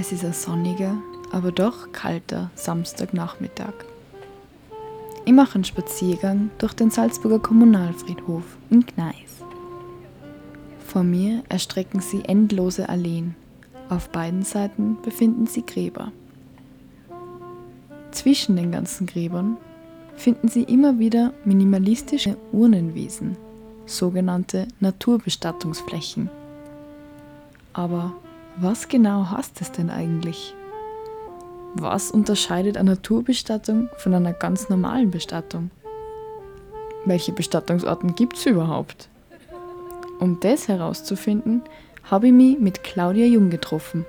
Es ist ein sonniger, aber doch kalter Samstagnachmittag. Ich mache einen Spaziergang durch den Salzburger Kommunalfriedhof in Gneis. Vor mir erstrecken sie endlose Alleen. Auf beiden Seiten befinden sie Gräber. Zwischen den ganzen Gräbern finden Sie immer wieder minimalistische Urnenwiesen, sogenannte Naturbestattungsflächen. Aber was genau heißt es denn eigentlich? Was unterscheidet eine Naturbestattung von einer ganz normalen Bestattung? Welche Bestattungsorten gibt es überhaupt? Um das herauszufinden, habe ich mich mit Claudia Jung getroffen.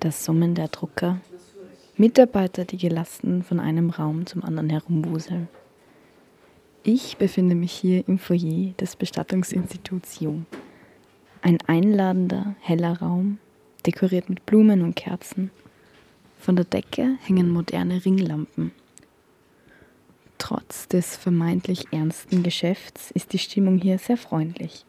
Das Summen der Drucker, Mitarbeiter, die gelassen von einem Raum zum anderen herumwuseln. Ich befinde mich hier im Foyer des Bestattungsinstituts Jung. Ein einladender, heller Raum, dekoriert mit Blumen und Kerzen. Von der Decke hängen moderne Ringlampen. Trotz des vermeintlich ernsten Geschäfts ist die Stimmung hier sehr freundlich.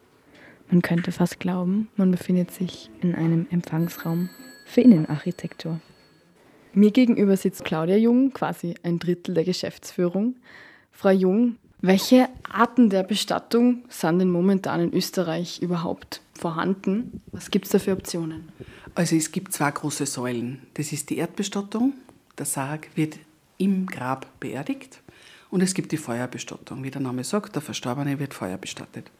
Man könnte fast glauben, man befindet sich in einem Empfangsraum für Innenarchitektur. Mir gegenüber sitzt Claudia Jung, quasi ein Drittel der Geschäftsführung. Frau Jung, welche Arten der Bestattung sind denn momentan in Österreich überhaupt vorhanden? Was gibt es da für Optionen? Also es gibt zwei große Säulen. Das ist die Erdbestattung. Der Sarg wird im Grab beerdigt. Und es gibt die Feuerbestattung. Wie der Name sagt, der Verstorbene wird feuerbestattet.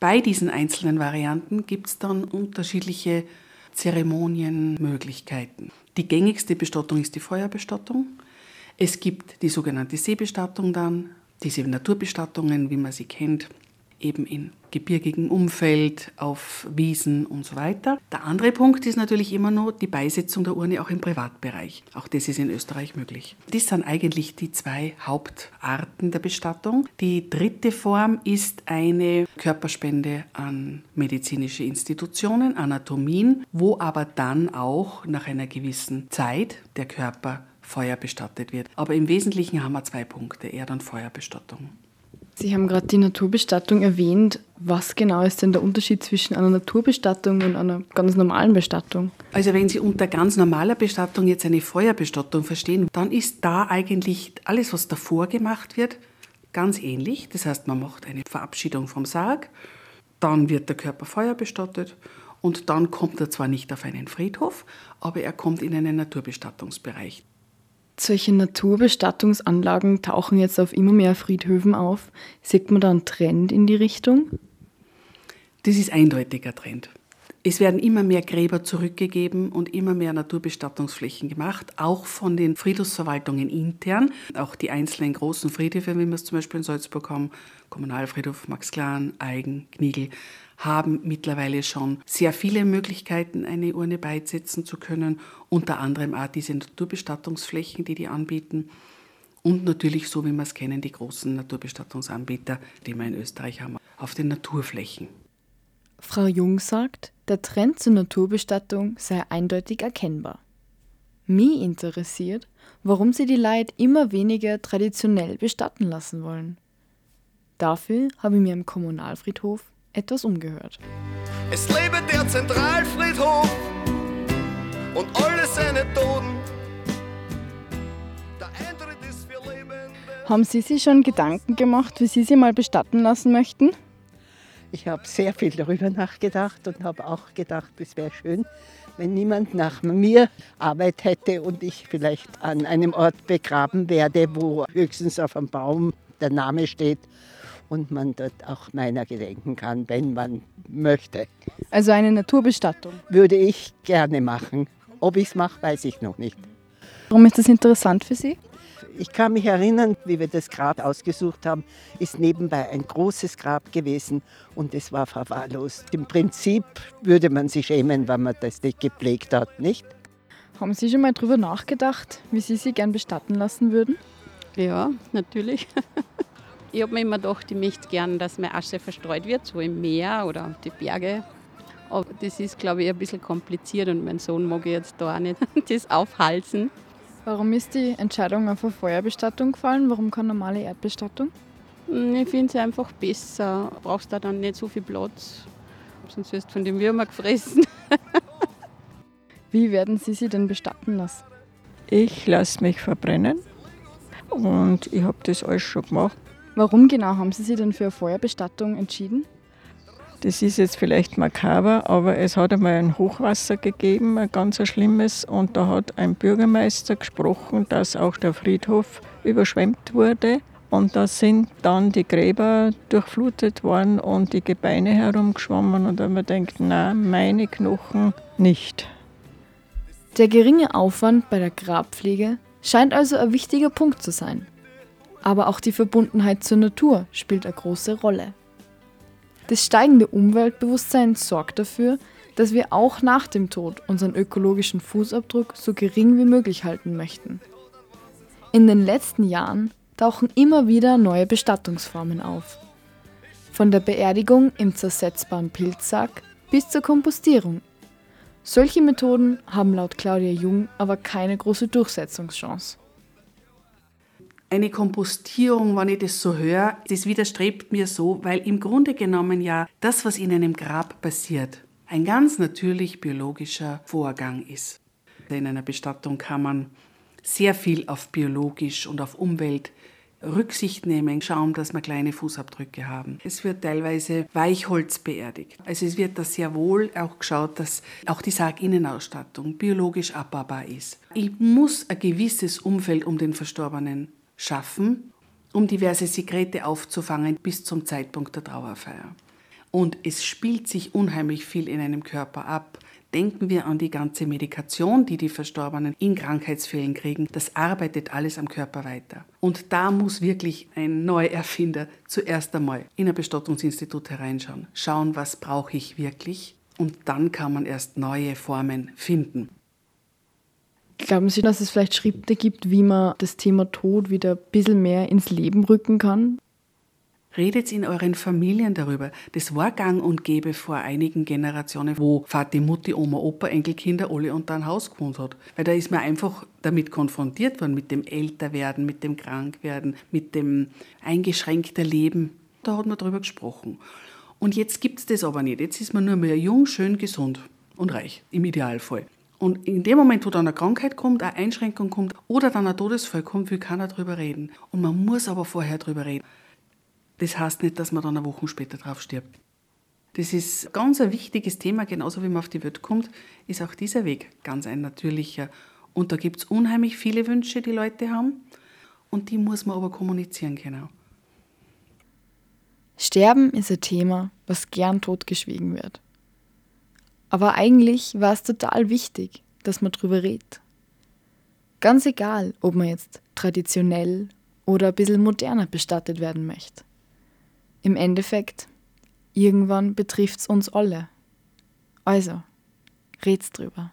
Bei diesen einzelnen Varianten gibt es dann unterschiedliche Zeremonienmöglichkeiten. Die gängigste Bestattung ist die Feuerbestattung. Es gibt die sogenannte Seebestattung dann, diese Naturbestattungen, wie man sie kennt, eben in gebirgigem Umfeld, auf Wiesen und so weiter. Der andere Punkt ist natürlich immer noch die Beisetzung der Urne auch im Privatbereich. Auch das ist in Österreich möglich. Das sind eigentlich die zwei Hauptarten der Bestattung. Die dritte Form ist eine Körperspende an medizinische Institutionen, Anatomien, wo aber dann auch nach einer gewissen Zeit der Körper Feuer bestattet wird. Aber im Wesentlichen haben wir zwei Punkte, Erd- und Feuerbestattung. Sie haben gerade die Naturbestattung erwähnt. Was genau ist denn der Unterschied zwischen einer Naturbestattung und einer ganz normalen Bestattung? Also wenn Sie unter ganz normaler Bestattung jetzt eine Feuerbestattung verstehen, dann ist da eigentlich alles, was davor gemacht wird, ganz ähnlich. Das heißt, man macht eine Verabschiedung vom Sarg, dann wird der Körper feuerbestattet und dann kommt er zwar nicht auf einen Friedhof, aber er kommt in einen Naturbestattungsbereich. Solche Naturbestattungsanlagen tauchen jetzt auf immer mehr Friedhöfen auf. Sieht man da einen Trend in die Richtung? Das ist eindeutiger Trend. Es werden immer mehr Gräber zurückgegeben und immer mehr Naturbestattungsflächen gemacht, auch von den Friedhofsverwaltungen intern. Auch die einzelnen großen Friedhöfe, wie wir es zum Beispiel in Salzburg haben, Kommunalfriedhof Max Klan, Eigen, Kniegel, haben mittlerweile schon sehr viele Möglichkeiten, eine Urne beisetzen zu können. Unter anderem auch diese Naturbestattungsflächen, die die anbieten. Und natürlich, so wie wir es kennen, die großen Naturbestattungsanbieter, die wir in Österreich haben, auf den Naturflächen. Frau Jung sagt, der Trend zur Naturbestattung sei eindeutig erkennbar. Mich interessiert, warum sie die Leid immer weniger traditionell bestatten lassen wollen. Dafür habe ich mir im Kommunalfriedhof etwas umgehört. Es lebe der Zentralfriedhof und alle seine Toten. Der Eintritt ist für Lebende. Haben Sie sich schon Gedanken gemacht, wie Sie sie mal bestatten lassen möchten? Ich habe sehr viel darüber nachgedacht und habe auch gedacht, es wäre schön, wenn niemand nach mir Arbeit hätte und ich vielleicht an einem Ort begraben werde, wo höchstens auf einem Baum der Name steht und man dort auch meiner gedenken kann, wenn man möchte. Also eine Naturbestattung. Würde ich gerne machen. Ob ich es mache, weiß ich noch nicht. Warum ist das interessant für Sie? Ich kann mich erinnern, wie wir das Grab ausgesucht haben, ist nebenbei ein großes Grab gewesen und es war verwahrlost. Im Prinzip würde man sich schämen, wenn man das nicht gepflegt hat, nicht? Haben Sie schon mal darüber nachgedacht, wie Sie sie gern bestatten lassen würden? Ja, natürlich. Ich habe mir immer gedacht, ich möchte gern, dass meine Asche verstreut wird, so im Meer oder auf die Berge. Aber das ist, glaube ich, ein bisschen kompliziert und mein Sohn mag jetzt da auch nicht das aufhalsen. Warum ist die Entscheidung auf eine Feuerbestattung gefallen? Warum keine normale Erdbestattung? Hm, Ich finde es einfach besser. Du brauchst da dann nicht so viel Platz sonst wirst du von den Würmern gefressen. Wie werden Sie sie denn bestatten lassen? Ich lasse mich verbrennen und ich habe das alles schon gemacht. Warum genau haben Sie sich denn für eine Feuerbestattung entschieden? Das ist jetzt vielleicht makaber, aber es hat einmal ein Hochwasser gegeben, ein ganz schlimmes, und da hat ein Bürgermeister gesprochen, dass auch der Friedhof überschwemmt wurde. Und da sind dann die Gräber durchflutet worden und die Gebeine herumgeschwommen. Und da haben wir gedacht, nein, meine Knochen nicht. Der geringe Aufwand bei der Grabpflege scheint also ein wichtiger Punkt zu sein. Aber auch die Verbundenheit zur Natur spielt eine große Rolle. Das steigende Umweltbewusstsein sorgt dafür, dass wir auch nach dem Tod unseren ökologischen Fußabdruck so gering wie möglich halten möchten. In den letzten Jahren tauchen immer wieder neue Bestattungsformen auf. Von der Beerdigung im zersetzbaren Pilzsack bis zur Kompostierung. Solche Methoden haben laut Claudia Jung aber keine große Durchsetzungschance eine Kompostierung, wenn ich das so höre, das widerstrebt mir so, weil im Grunde genommen ja das, was in einem Grab passiert, ein ganz natürlich biologischer Vorgang ist. In einer Bestattung kann man sehr viel auf biologisch und auf Umwelt Rücksicht nehmen, schauen, dass wir kleine Fußabdrücke haben. Es wird teilweise Weichholz beerdigt. Also es wird da sehr wohl auch geschaut, dass auch die Sarginnenausstattung biologisch abbaubar ist. Ich muss ein gewisses Umfeld um den Verstorbenen schaffen, um diverse Sekrete aufzufangen bis zum Zeitpunkt der Trauerfeier. Und es spielt sich unheimlich viel in einem Körper ab. Denken wir an die ganze Medikation, die die Verstorbenen in Krankheitsfällen kriegen. Das arbeitet alles am Körper weiter. Und da muss wirklich ein Neuerfinder zuerst einmal in ein Bestattungsinstitut hereinschauen. Schauen, was brauche ich wirklich? Und dann kann man erst neue Formen finden. Glauben Sie, dass es vielleicht Schritte gibt, wie man das Thema Tod wieder ein bisschen mehr ins Leben rücken kann? Redet in euren Familien darüber. Das war gang und gäbe vor einigen Generationen, wo Vati, Mutti, Oma, Opa, Enkelkinder alle unter ein Haus gewohnt hat. Weil da ist man einfach damit konfrontiert worden, mit dem Älterwerden, mit dem Krankwerden, mit dem eingeschränkten Leben. Da hat man darüber gesprochen. Und jetzt gibt es das aber nicht. Jetzt ist man nur mehr jung, schön, gesund und reich, im Idealfall. Und in dem Moment, wo dann eine Krankheit kommt, eine Einschränkung kommt oder dann ein Todesfall kommt, will keiner drüber reden. Und man muss aber vorher drüber reden. Das heißt nicht, dass man dann eine Woche später drauf stirbt. Das ist ganz ein wichtiges Thema, genauso wie man auf die Welt kommt, ist auch dieser Weg ganz ein natürlicher. Und da gibt es unheimlich viele Wünsche, die Leute haben. Und die muss man aber kommunizieren können. Sterben ist ein Thema, was gern totgeschwiegen wird. Aber eigentlich war es total wichtig, dass man drüber redet. Ganz egal, ob man jetzt traditionell oder ein bisschen moderner bestattet werden möchte. Im Endeffekt, irgendwann betrifft es uns alle. Also, red's drüber.